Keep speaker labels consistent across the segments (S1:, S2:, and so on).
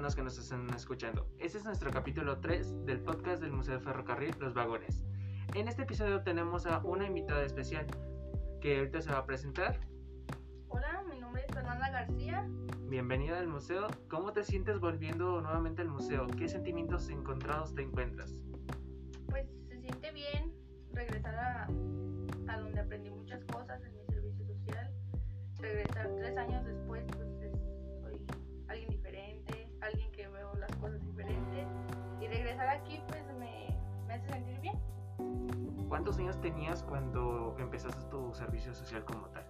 S1: personas que nos están escuchando. Este es nuestro capítulo 3 del podcast del Museo de Ferrocarril Los Vagones. En este episodio tenemos a una invitada especial que ahorita se va a presentar.
S2: Hola, mi nombre es Fernanda García.
S1: Bienvenida al museo. ¿Cómo te sientes volviendo nuevamente al museo? ¿Qué sentimientos encontrados te encuentras? ¿Cuántos años tenías cuando empezaste tu servicio social como tal?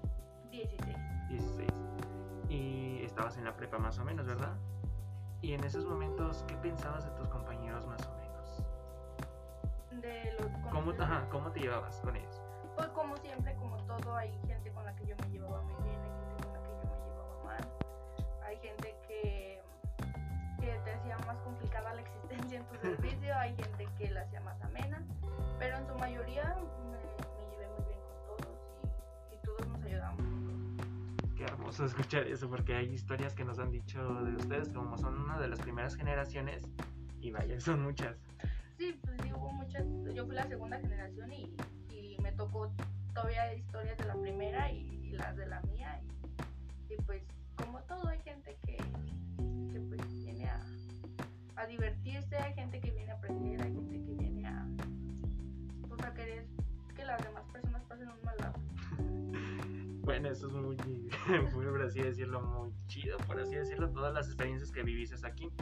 S2: 16.
S1: 16. Y estabas en la prepa más o menos, ¿verdad? Y en esos momentos, ¿qué pensabas de tus compañeros más o menos?
S2: De los
S1: ¿Cómo, ajá, ¿cómo te llevabas con ellos?
S2: Pues como siempre, como todo, hay gente con la que yo me llevaba muy bien, hay gente con la que yo me llevaba mal, hay gente que, que te hacía más complicada la existencia en tu servicio, hay gente que la hacía más amena, pero en su mayoría me, me llevé muy bien con todos y, y todos nos ayudamos.
S1: Qué hermoso escuchar eso, porque hay historias que nos han dicho de ustedes como son una de las primeras generaciones y vaya, son muchas.
S2: Sí, pues sí, hubo muchas, yo fui la segunda generación y, y me tocó todavía historias de la primera y, y las de la mía y, pues como todo hay gente que, que pues viene a, a divertirse, hay gente que viene a aprender, hay gente que viene querer que las demás personas pasen un mal lado.
S1: Bueno, eso es muy, muy, por así decirlo, muy chido, por así decirlo, todas las experiencias que viviste aquí.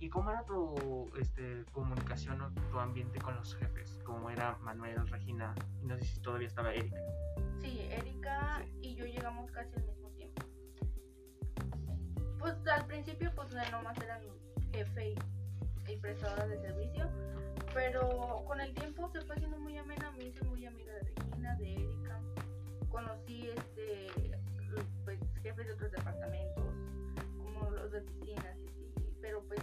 S1: ¿Y cómo era tu este, comunicación o tu ambiente con los jefes? ¿Cómo era Manuel, Regina? Y no sé si todavía estaba Erika.
S2: Sí, Erika
S1: Sí.
S2: y yo llegamos casi al mismo tiempo. Pues al principio pues no nomás eran jefe y, y prestadora de servicio, pero con el tiempo se fue haciendo muy amena, me hice muy amiga de Regina, de Erika, conocí este pues jefes de otros departamentos, como los de piscinas y así, pero pues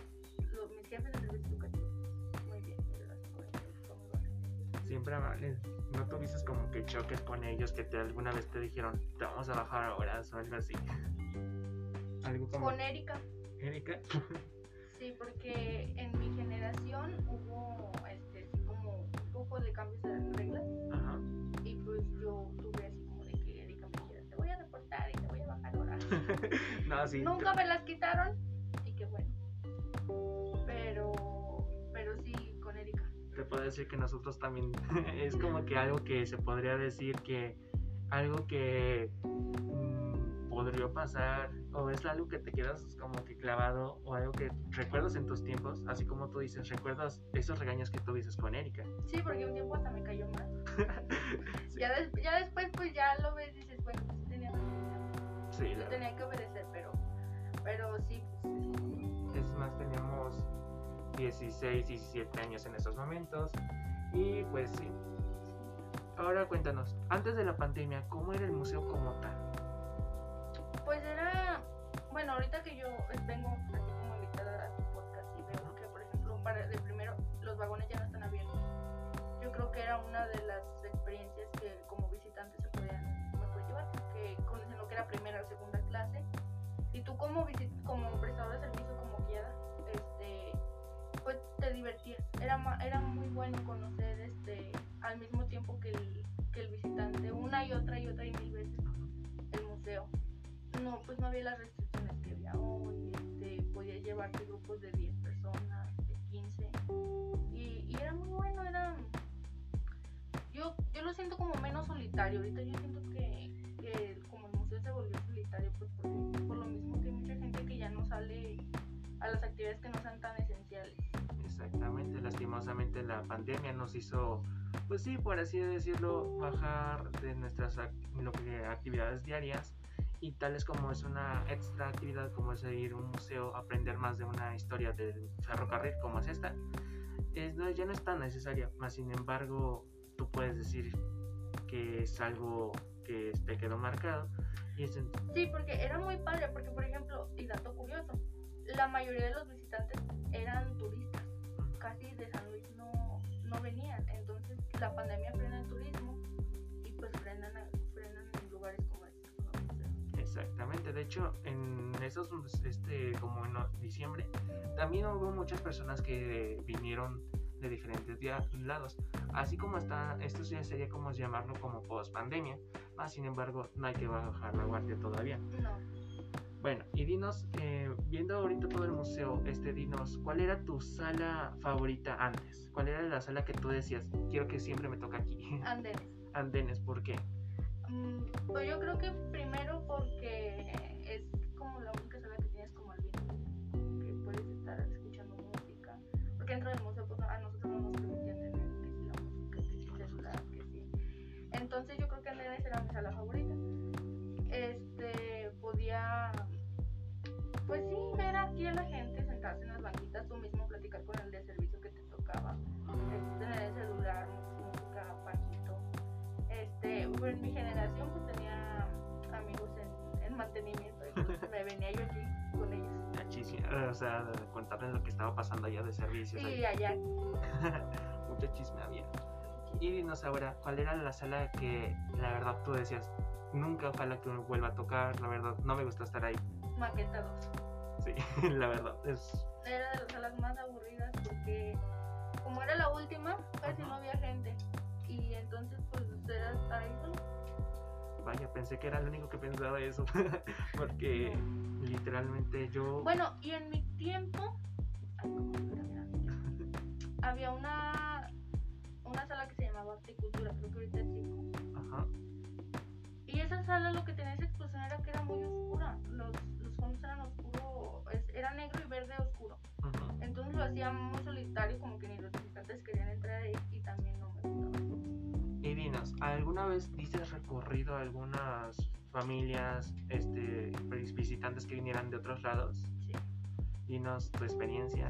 S2: los, mis jefes de servicio educativo, muy bien.
S1: Siempre. ¿No tuviste como que choques con ellos que te, alguna vez te dijeron, te vamos a bajar horas o algo así? Algo como...
S2: Con Erika.
S1: Erika.
S2: Sí, porque en mi generación hubo este, así como un poco de cambios de reglas
S1: Ajá.
S2: y pues yo tuve así como de que Erika me dijera, te voy a deportar y te voy a bajar horas.
S1: no, sí.
S2: Nunca me las quitaron y qué bueno. Pero, pero sí, con Erika.
S1: te puedo decir que nosotros también es como que algo que se podría decir que algo que podría pasar o es algo que te quedas como que clavado o algo que recuerdas en tus tiempos, así como tú dices, recuerdas esos regaños que tuviste con Erika.
S2: Sí, porque un tiempo hasta me cayó mal.
S1: Sí,
S2: Ya, des- ya después pues ya lo ves y dices, bueno, pues tenía razón,
S1: sí,
S2: yo
S1: la-
S2: tenía que obedecer, pero, pero sí, pues,
S1: es más, teníamos 16, 17 años en esos momentos y pues sí. Ahora cuéntanos, antes de la pandemia, ¿cómo era el museo como tal?
S2: Pues era, bueno, ahorita que yo vengo así como invitada a tu podcast y veo que, por ejemplo, para de primero los vagones ya no están abiertos. Yo creo que era una de las experiencias que como visitantes se podían mejor llevar, porque conocen lo que era primera o segunda clase. Y tú como visit como prestador de servicio, como guiada, este, pues te divertías. Era, era muy bueno conocer este al mismo tiempo que el, que el visitante, una y otra y otra y mil veces el museo no, pues no había las restricciones que había hoy, este, podía llevarte grupos de 10 personas, de 15, y, y era muy bueno, era, yo, yo lo siento como menos solitario, ahorita yo siento que, como el museo se volvió solitario, pues por lo mismo que hay mucha gente que ya no sale a las actividades que no sean tan esenciales.
S1: Exactamente, lastimosamente la pandemia nos hizo, pues sí, por así decirlo, bajar de nuestras ac- lo que- actividades diarias y tales como es una extra actividad como es ir a un museo, aprender más de una historia del ferrocarril como es esta, es, no, ya no es tan necesaria, más sin embargo tú puedes decir que es algo que te quedó marcado y es en-
S2: Sí, porque era muy padre, porque por ejemplo, y dato curioso, la mayoría de los visitantes eran turistas, casi de San Luis no, no venían, entonces la pandemia frena el turismo
S1: Exactamente, de hecho en esos, este, como en diciembre, también hubo muchas personas que vinieron de diferentes lados. Así como está, esto ya sería como llamarlo como post pandemia, más sin embargo no hay que bajar la guardia todavía.
S2: No.
S1: Bueno, y dinos, eh, viendo ahorita todo el museo, este, dinos, ¿cuál era tu sala favorita antes? ¿Cuál era la sala que tú decías, quiero que siempre me toque aquí?
S2: Andenes.
S1: Andenes, ¿por qué?
S2: Mm, pues yo creo que primero porque
S1: sea, contarles lo que estaba pasando allá de servicios.
S2: Sí, allá.
S1: Mucho chisme había. Y dinos ahora, ¿cuál era la sala que la verdad tú decías, nunca ojalá que me vuelva a tocar, la verdad, no me gusta estar ahí?
S2: Maqueta 2.
S1: Sí, la verdad, es...
S2: Era de las salas más aburridas porque como era la última, casi no había gente. Y entonces pues era estar ahí solo.
S1: Vaya, pensé que era el único que pensaba eso, porque literalmente yo...
S2: Bueno, y en mi tiempo, había una, una sala que se llamaba Horticultura, creo que ahorita es.
S1: Ajá.
S2: Y esa sala lo que tenía esa explosión era que era muy oscura. Los, los fondos eran oscuro, es- era negro y verde oscuro. Entonces lo hacía muy solitario, como que ni los visitantes querían entrar ahí
S1: ¿alguna vez dices recorrido a algunas familias, este, visitantes que vinieran de otros lados?
S2: Sí.
S1: Dinos tu experiencia.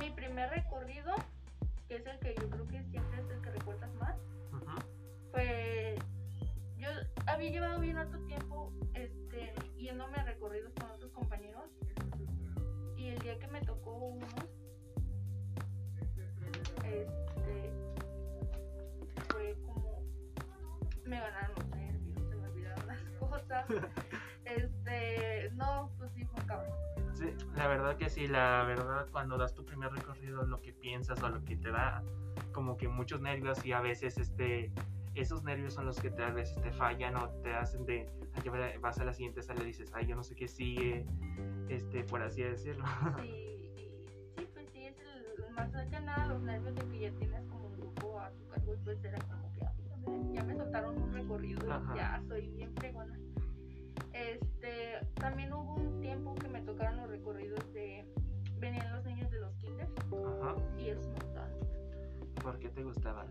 S2: Mi primer recorrido, que es el que yo creo que siempre es el que recuerdas más,
S1: Ujú.
S2: fue yo había llevado bien harto tiempo este yéndome a recorridos con otros compañeros y el día que me tocó uno este me ganaron los nervios se me olvidaron las cosas. Este no pues sí fue cabrón
S1: Sí, la verdad que sí, la verdad cuando das tu primer recorrido lo que piensas o lo que te da como que muchos nervios y a veces este esos nervios son los que te, a veces te fallan o te hacen de va- vas a la siguiente sala y dices ay yo no sé qué sigue este por así decirlo.
S2: Sí, y sí, pues sí, es el, más que nada los nervios de que ya tienes como un grupo a tu cargo y pues era como que "Ay, ya me- soltaron un recorrido
S1: Ajá.
S2: ya soy bien fregona. Este, también hubo un tiempo que me tocaron los recorridos de, venían los niños de los kinders
S1: Ajá.
S2: y esos me.
S1: ¿por qué te gustaban?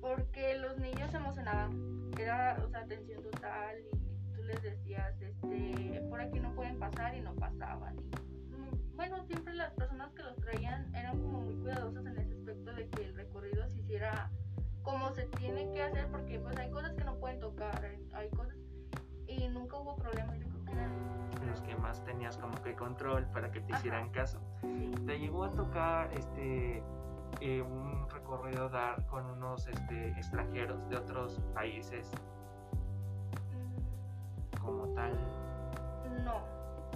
S2: Porque los niños se emocionaban, era, o sea, atención total y tú les decías, este, por aquí no pueden pasar y no pasaban. Y, mm, bueno, siempre las personas que los traían hubo problema, yo creo que eran,
S1: los que más tenías como que control para que te
S2: Ajá.
S1: hicieran caso
S2: sí.
S1: te llegó a tocar este eh, un recorrido dar con unos este, extranjeros de otros países
S2: Mm,
S1: como tal
S2: No,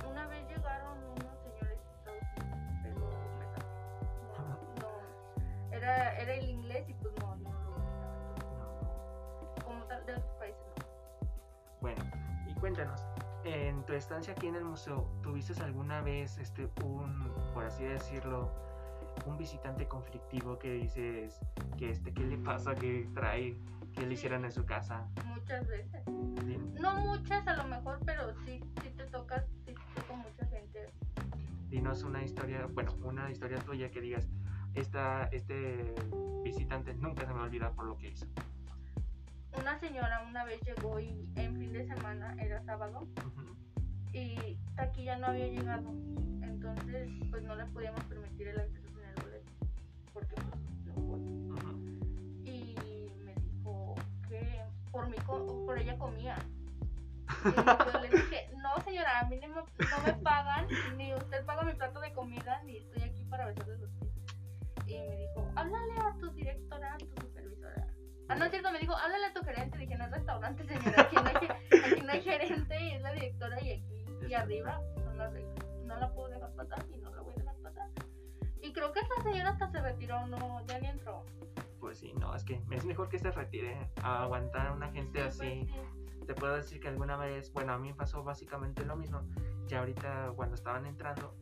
S2: una vez llegaron unos señores de Estados Unidos, pero me. No, no, era, era el inglés y pues no,
S1: cuéntanos, en tu estancia aquí en el museo, ¿tuviste alguna vez este un, por así decirlo, un visitante conflictivo que dices que este qué le pasa, que trae, que le hicieran en su casa?
S2: Muchas veces.
S1: Din-
S2: No muchas a lo mejor, pero sí, sí te tocas, sí te toca mucha gente.
S1: Dinos una historia, bueno, una historia tuya que digas, esta, este visitante nunca se me va a olvidar por lo que hizo.
S2: Una señora una vez llegó y en fin de semana, era sábado, y taquilla no había llegado. Entonces, pues no le podíamos permitir el acceso sin el boleto. Porque pues no.
S1: Ujú.
S2: y me dijo que por mí por ella comía y yo le dije no señora a mí no me, no me pagan ni usted paga mi plato de comida ni estoy aquí para besarle los pies y me dijo háblale a tu directora a tu ah no es cierto me dijo háblale a tu gerente dije no es restaurante señora aquí no hay, aquí no hay gerente y es la directora y aquí y arriba son las reglas. No la puedo dejar pasar y no la voy a dejar pasar. Y creo que esta señora hasta se retiró, no, ya ni entró.
S1: Pues sí, no, es que es mejor que se retire a aguantar a una gente
S2: Sí,
S1: así.
S2: pues, sí.
S1: Te puedo decir que alguna vez, bueno, a mí me pasó básicamente lo mismo. Ya ahorita cuando estaban entrando,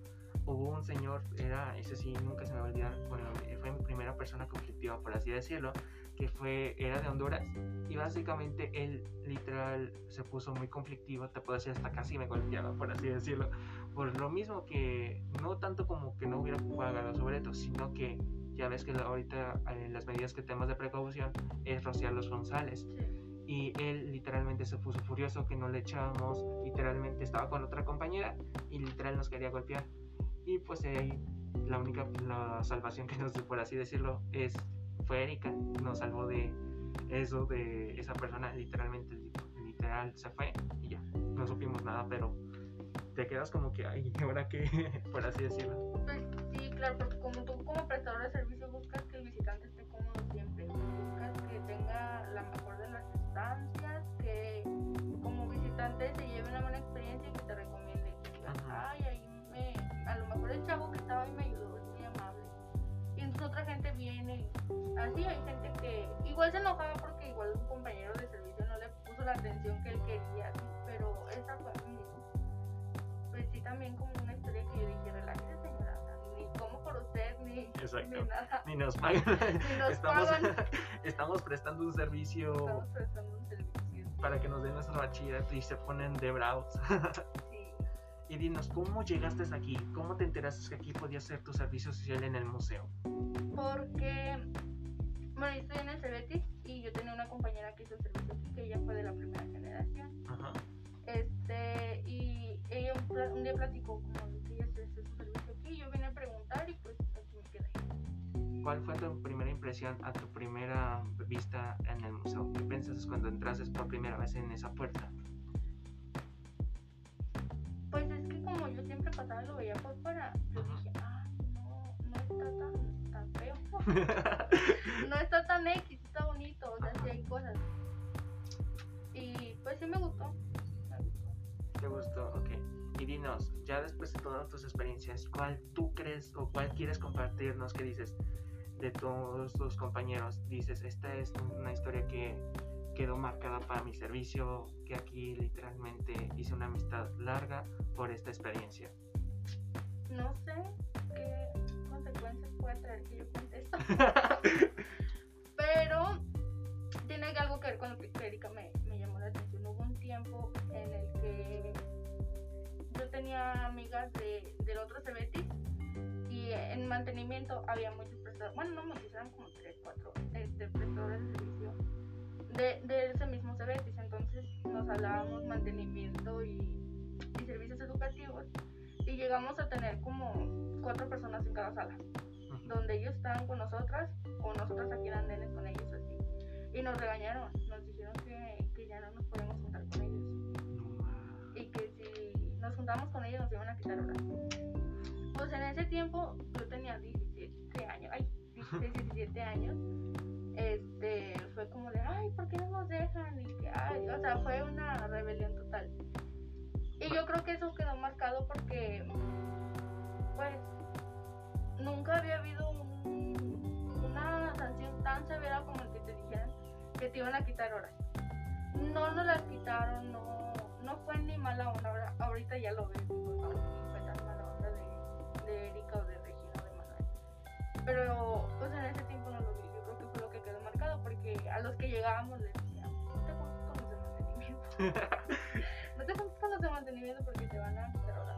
S1: hubo un señor, era, ese sí, nunca se me va a olvidar, bueno, fue mi primera persona conflictiva, por así decirlo, que fue, era de Honduras. Y básicamente él literal se puso muy conflictivo, te puedo decir, hasta casi me golpeaba, por así decirlo. Por lo mismo que, no tanto como que no hubiera pagado su boleto, sino que ya ves que ahorita eh, las medidas que tenemos de precaución es rociar los
S2: Sí.
S1: y él literalmente se puso furioso que no le echábamos, literalmente estaba con otra compañera y literal nos quería golpear. Y pues ahí la única la salvación que nos dio, por así decirlo, es fue Erika, nos salvó de eso, de esa persona, literalmente, literal, se fue y ya, no supimos nada, pero te quedas como que, ay, ¿y ¿ahora qué? por así decirlo.
S2: Pues sí, claro, porque como tú como prestador de servicio buscas que el visitante así hay gente que igual se enojaba porque igual un compañero de servicio no le puso la atención que él quería, pero esa fue mi pues sí también como una historia que yo dije, relájese señora, ni como por usted, ni,
S1: Exacto.
S2: ni nada.
S1: Ni nos pagan.
S2: Ni nos
S1: estamos,
S2: pagan.
S1: estamos prestando un servicio
S2: Estamos prestando un servicio.
S1: para que nos den nuestro bachillerato y se ponen de bravos.
S2: Sí.
S1: y dinos, ¿cómo llegaste aquí? ¿Cómo te enteraste que aquí podías hacer tu servicio social en el museo?
S2: Porque, bueno, yo estoy en el Cebetis y yo tenía una compañera que hizo el servicio aquí, que ella fue de la primera generación.
S1: Ajá.
S2: Este, y ella un, día platicó como de que ella hacía su servicio aquí. Yo vine a preguntar y pues aquí me quedé.
S1: ¿Cuál fue tu primera impresión a tu primera vista en el museo? ¿Qué piensas cuando entraste por primera vez en esa puerta?
S2: Pues es que como yo siempre pasaba y lo veía por fuera, yo dije, ah, no, no está tan. no está tan X, está bonito, o sea, sí hay cosas. Y pues sí me gustó. me gustó.
S1: ¿Te gustó? Ok. Y dinos, ya después de todas tus experiencias, ¿cuál tú crees o cuál quieres compartirnos que dices de todos tus compañeros? Dices, esta es una historia que quedó marcada para mi servicio, que aquí literalmente hice una amistad larga por esta experiencia.
S2: No sé qué puede traer que yo cuente esto, pero tiene algo que ver con lo que Erika me, me llamó la atención. Hubo un tiempo en el que yo tenía amigas de, del otro Cebetis y en mantenimiento había muchos prestadores, bueno, no muchos, eran como 3, 4 este, prestadores de servicio de, de ese mismo Cebetis. Entonces nos hablábamos mantenimiento y, y servicios educativos y llegamos a tener como cuatro personas en cada sala, donde ellos estaban con nosotras o nosotras aquí en andenes con ellos así. Y nos regañaron, nos dijeron que, que ya no nos podemos juntar con ellos y que si nos juntamos con ellos nos iban a quitar horas. Pues en ese tiempo yo tenía 17 años, ay, 16, 17 años. Este, fue como de, ay, ¿por qué no nos dejan? Y que, ay, o sea, fue una rebelión total. Y yo creo que eso quedó marcado porque, pues, nunca había habido un- una sanción tan severa como el que te dijeran que te iban a quitar horas. No nos las quitaron, no, no fue ni mala onda. Ahora, ahorita ya lo ves, digo, no, fue tan mala onda de, de Erika o de Regina o de Manuel. Pero, pues en ese tiempo no lo vi. Yo creo que fue lo que quedó marcado porque a los que llegábamos les decíamos, no te juntes con los de mantenimiento. no te juntes con los de mantenimiento porque te van a quitar horas.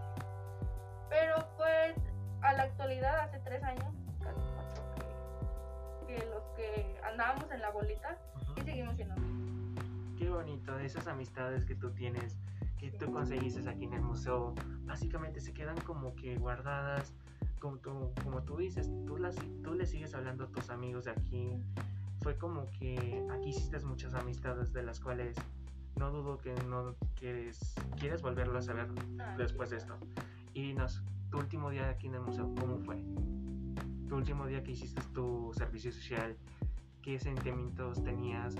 S2: Pero, pues, a la actualidad, hace tres años, casi cuatro, que, que los que andábamos en la bolita y seguimos siendo.
S1: Qué bonito, esas amistades que tú tienes, que tú conseguiste aquí en el museo, básicamente se quedan como que guardadas, como tú, como tú dices, tú, las, tú le sigues hablando a tus amigos de aquí. Fue como que aquí hiciste muchas amistades de las cuales no dudo que no quieres, quieres volverlas a ver
S2: Ah,
S1: después de esto. Y dinos, tu último día aquí en el museo, ¿cómo fue? Tu último día que hiciste tu servicio social, qué sentimientos tenías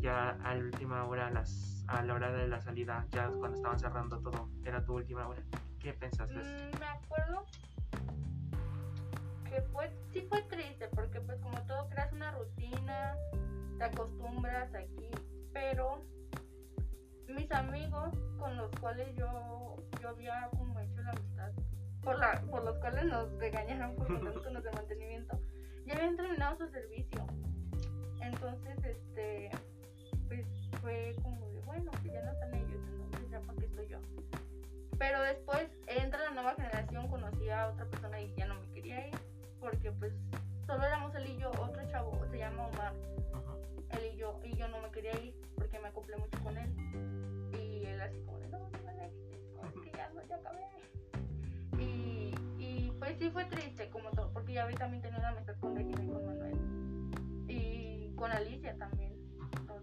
S1: ya a la última hora, las, a la hora de la salida, ya cuando estaban cerrando todo, era tu última hora. ¿Qué pensaste?
S2: Mm, me acuerdo que fue, sí fue triste, porque pues como todo creas una rutina, te acostumbras aquí, pero mis amigos con los cuales yo, yo había como hecho la amistad, por, la, por los cuales nos regañaron por los de mantenimiento, ya habían terminado su servicio. Entonces, este, pues fue como de, bueno, que ya no están ellos, entonces ya para qué estoy yo. Pero después entra la nueva generación, conocí a otra persona y ya no me quería ir, porque pues solo éramos él y yo, otro chavo, se llama Omar, él y yo, y yo no me quería ir porque me acoplé mucho con él. Y él así como de, no, no me es que ya no, ya acabé. Y, y pues sí fue triste como todo, porque ya vi también tenía una amistad con Regina y con Manuel. Y con Alicia también,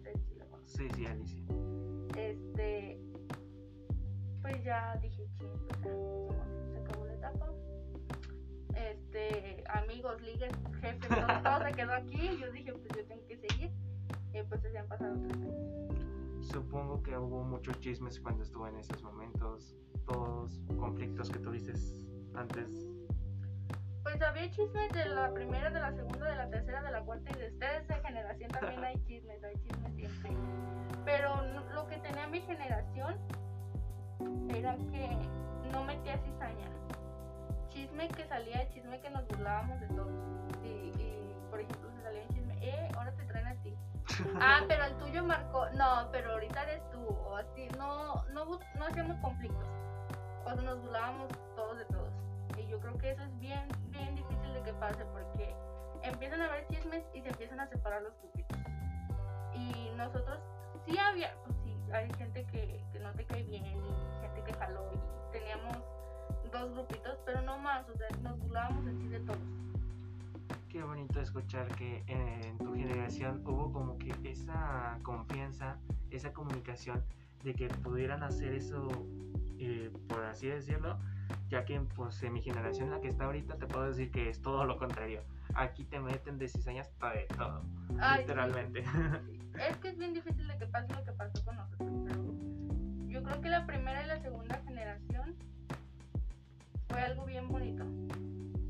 S2: sé si la conoces.
S1: Sí, sí, Alicia.
S2: Este, pues ya dije, ching, se acabó la etapa. Este, amigos, ligas, jefes, todo, todo se quedó aquí. Yo dije, pues yo tengo que seguir. Y pues se han pasado tres años.
S1: Supongo que hubo muchos chismes cuando estuve en esos momentos, todos conflictos que tuviste antes.
S2: Pues había chismes de la primera, de la segunda, de la tercera, de la cuarta y de ustedes de generación también hay chismes, hay chismes siempre. Pero lo que tenía mi generación era que no metía cizaña. Chisme que salía, chisme que nos burlábamos de todos. Y, por ejemplo, se salía un chisme, eh, ahora te traen a ti. ah, pero el tuyo marcó, no, pero ahorita eres tú, o así, no, no, no hacíamos conflictos. O nos burlábamos todos de todos. Y yo creo que eso es bien, bien difícil de que pase porque empiezan a haber chismes y se empiezan a separar los grupitos. Y nosotros sí había, pues sí, hay gente que, que no te cae bien y gente que jaló y teníamos dos grupitos, pero no más, o sea, nos burlábamos en sí de todos.
S1: Qué bonito escuchar que en tu generación hubo como que esa confianza, esa comunicación de que pudieran hacer eso, eh, por así decirlo, ya que pues en mi generación, la que está ahorita, te puedo decir que es todo lo contrario. Aquí te meten de cizañas para de todo, literalmente.
S2: Es que es bien difícil de que pase lo que pasó con nosotros, pero yo creo que la primera y la segunda generación fue algo bien bonito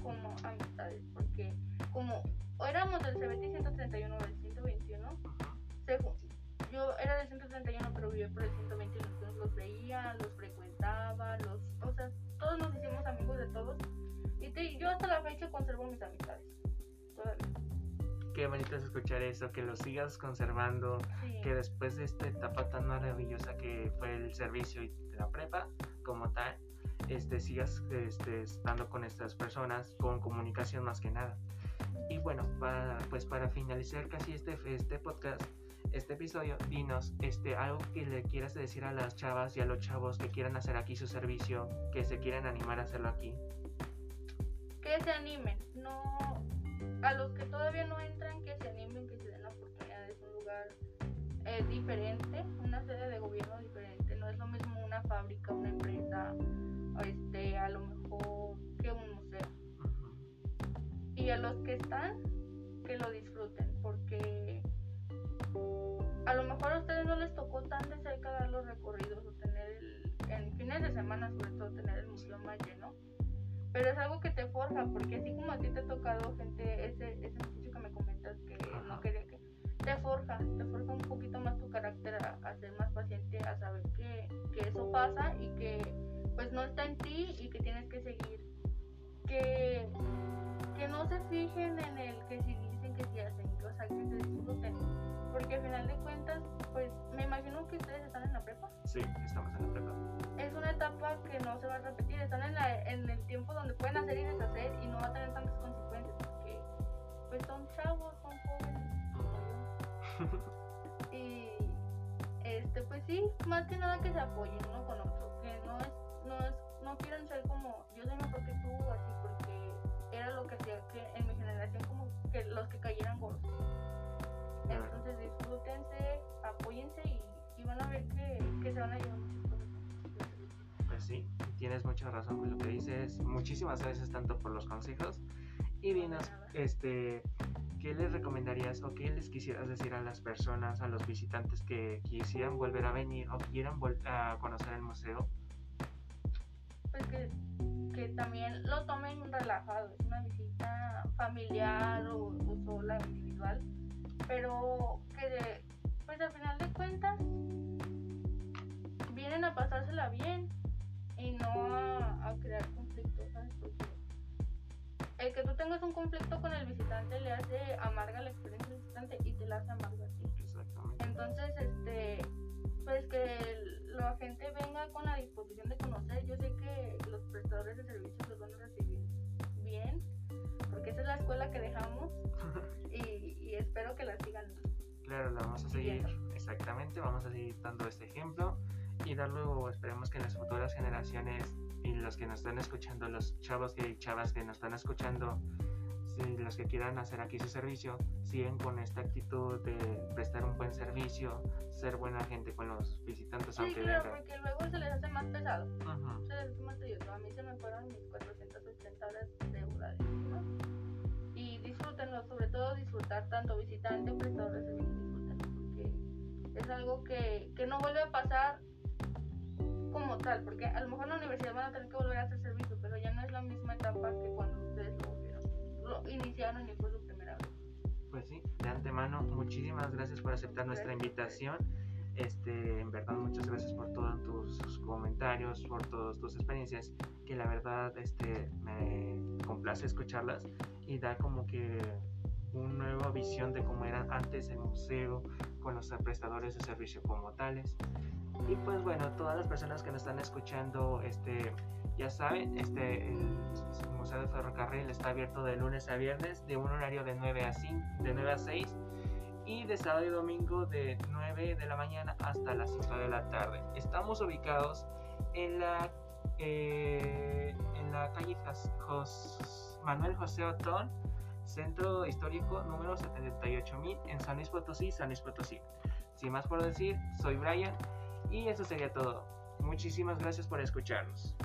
S2: como amistades, porque como éramos del CBT 131 o del 121, yo era del 131 pero vivía por el 121, la fecha conservo mis amistades, todavía.
S1: Qué bonito es escuchar eso, que lo sigas conservando, que después de esta etapa tan maravillosa que fue el servicio y la prepa como tal, este, sigas este, estando con estas personas, con comunicación más que nada. Y bueno, para, pues para finalizar casi este, este podcast, este episodio, dinos este, algo que le quieras decir a las chavas y a los chavos que quieran hacer aquí su servicio, que se quieran animar a hacerlo aquí.
S2: Que se animen, no a los que todavía no entran, que se animen, que se den la oportunidad. Es un lugar eh, diferente, una sede de gobierno diferente. No es lo mismo una fábrica, una empresa, este, a lo mejor que un museo. Y a los que están, que lo disfruten, porque a lo mejor a ustedes no les tocó tan de cerca dar los recorridos o tener el, en fines de semana sobre todo tener el museo más lleno. Pero es algo que te forja, porque así como a ti te ha tocado gente, ese, ese muchacho que me comentas que no quería que, te forja, te forja un poquito más tu carácter a, a ser más paciente, a saber que, que eso pasa y que pues no está en ti y que tienes que seguir. Que, que no se fijen en el que si dicen que si hacen, o sea, que se disfruten. Porque al final de cuentas, pues me imagino que ustedes están en la prepa.
S1: Sí, estamos en la prepa.
S2: Es una etapa que no se va a repetir. Están en, la, en el tiempo donde pueden hacer y deshacer y no va a tener tantas consecuencias. Porque pues son chavos, son jóvenes. y este, pues sí, más que nada que se apoyen uno con otro. Que no es no, es, no quieren ser como yo soy mejor
S1: tienes mucha razón con lo que dices. Muchísimas gracias tanto por los consejos. Y dinos, este, ¿qué les recomendarías o qué les quisieras decir a las personas, a los visitantes que quisieran volver a venir o quieran a conocer el museo?
S2: Pues que, que también lo tomen relajado, es una visita familiar o, o sola, individual, pero que pues al final de cuentas vienen a pasársela bien visitante y te la hace amarga a ti.
S1: Exactamente.
S2: Entonces, este, pues que la gente venga con la disposición de conocer. Yo sé que los prestadores de servicios los van a recibir bien, porque esa es la escuela que dejamos y, y espero que la sigan.
S1: Claro, la vamos a seguir, exactamente, vamos a seguir dando este ejemplo y darlo, esperemos que en las futuras generaciones y los que nos están escuchando, los chavos y chavas que nos están escuchando, si los que quieran hacer aquí su servicio, siguen con esta actitud de prestar un buen servicio, ser buena gente con los visitantes.
S2: Sí, claro, porque luego se les hace más pesado. Se les hace más tedioso. A mí se me fueron mis 480 horas de. Y disfrútenlo, sobre todo disfrutar tanto visitante, prestador de servicio, porque es algo que, que no vuelve a pasar como tal, porque a lo mejor en la universidad van a tener que volver a hacer servicio, pero ya no es la misma etapa que cuando ustedes lo, iniciaron y fue su primera vez.
S1: Pues sí, de antemano, muchísimas gracias por aceptar nuestra invitación. Este, en verdad, muchas gracias por todos tus, comentarios, por todas tus experiencias, que la verdad este, me complace escucharlas y da como que una nueva visión de cómo era antes el museo con los prestadores de servicio como tales. Y pues bueno, todas las personas que nos están escuchando, este, ya saben, este, el, Museo de Ferrocarril está abierto de lunes a viernes, de un horario de 9 a, 5, de 9 a 6 y de sábado y domingo de 9 de la mañana hasta las 5 de la tarde. Estamos ubicados en la, eh, en la calle Manuel José Otón, Centro Histórico número 78000 en San Luis Potosí, San Luis Potosí. Sin más por decir, soy Brian y eso sería todo. Muchísimas gracias por escucharnos.